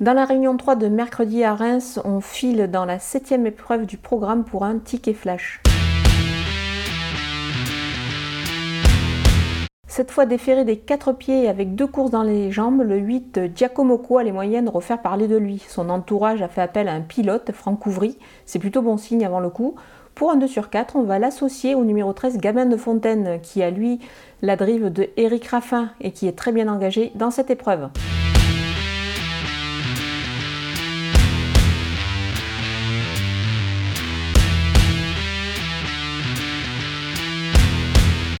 Dans la réunion 3 de mercredi à Reims, on file dans la septième épreuve du programme pour un ticket flash. Cette fois déféré des quatre pieds avec deux courses dans les jambes, le 8 Giacomo a les moyennes de refaire parler de lui. Son entourage a fait appel à un pilote, Franck Ouvry, c'est plutôt bon signe avant le coup. Pour un 2 sur 4, on va l'associer au numéro 13 Gabin de Fontaine, qui a lui la drive de Eric Raffin et qui est très bien engagé dans cette épreuve.